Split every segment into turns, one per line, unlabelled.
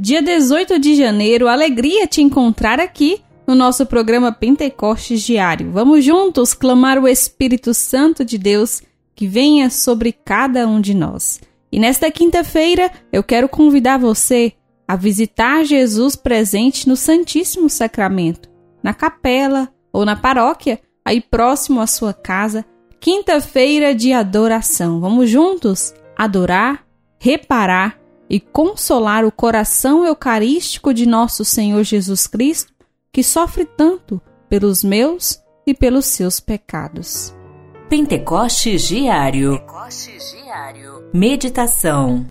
dia 18 de janeiro, alegria te encontrar aqui no nosso programa Pentecostes Diário. Vamos juntos clamar o Espírito Santo de Deus que venha sobre cada um de nós. E nesta quinta-feira, eu quero convidar você a visitar Jesus presente no Santíssimo Sacramento, na capela ou na paróquia, aí próximo à sua casa, quinta-feira de adoração. Vamos juntos adorar, reparar e consolar o coração eucarístico de nosso Senhor Jesus Cristo, que sofre tanto pelos meus e pelos seus pecados.
Pentecostes Diário. Pentecostes Diário. Meditação.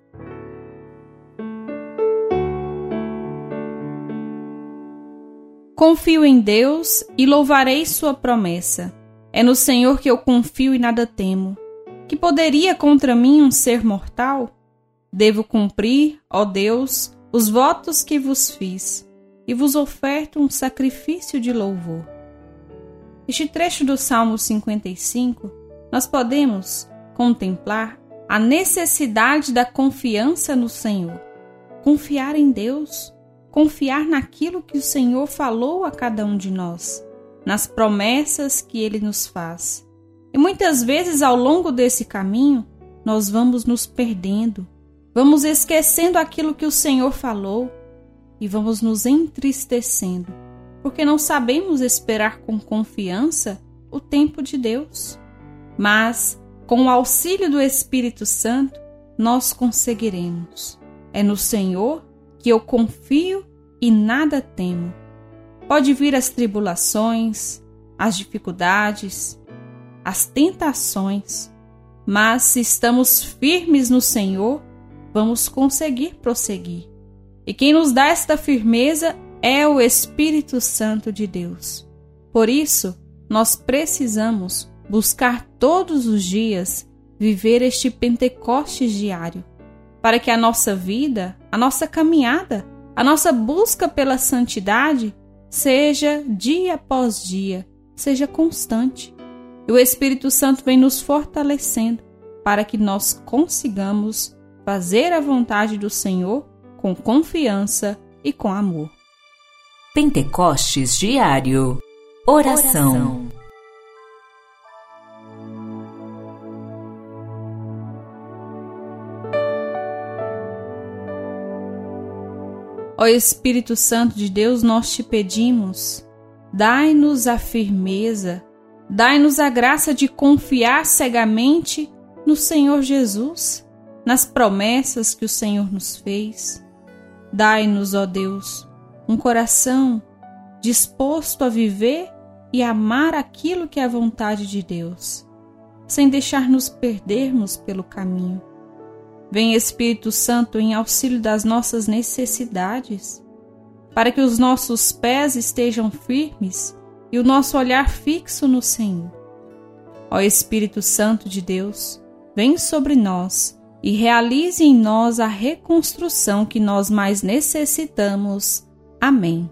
Confio em Deus e louvarei Sua promessa. É no Senhor que eu confio e nada temo. Que poderia contra mim um ser mortal? Devo cumprir, ó Deus, os votos que vos fiz, e vos oferto um sacrifício de louvor. Este trecho do Salmo 55, nós podemos contemplar a necessidade da confiança no Senhor. Confiar em Deus, confiar naquilo que o Senhor falou a cada um de nós, nas promessas que ele nos faz. E muitas vezes ao longo desse caminho, nós vamos nos perdendo, Vamos esquecendo aquilo que o Senhor falou e vamos nos entristecendo, porque não sabemos esperar com confiança o tempo de Deus. Mas, com o auxílio do Espírito Santo, nós conseguiremos. É no Senhor que eu confio e nada temo. Pode vir as tribulações, as dificuldades, as tentações, mas se estamos firmes no Senhor, vamos conseguir prosseguir. E quem nos dá esta firmeza é o Espírito Santo de Deus. Por isso, nós precisamos buscar todos os dias viver este Pentecostes diário, para que a nossa vida, a nossa caminhada, a nossa busca pela santidade seja dia após dia, seja constante. E o Espírito Santo vem nos fortalecendo para que nós consigamos fazer a vontade do Senhor com confiança e com amor.
Pentecostes Diário. Oração,
Ó Espírito Santo de Deus, nós te pedimos, dai-nos a firmeza, dai-nos a graça de confiar cegamente no Senhor Jesus nas promessas que o Senhor nos fez. Dai-nos, ó Deus, um coração disposto a viver e amar aquilo que é a vontade de Deus, sem deixar nos perdermos pelo caminho. Vem Espírito Santo em auxílio das nossas necessidades, para que os nossos pés estejam firmes e o nosso olhar fixo no Senhor. Ó Espírito Santo de Deus, vem sobre nós e realize em nós a reconstrução que nós mais necessitamos. Amém.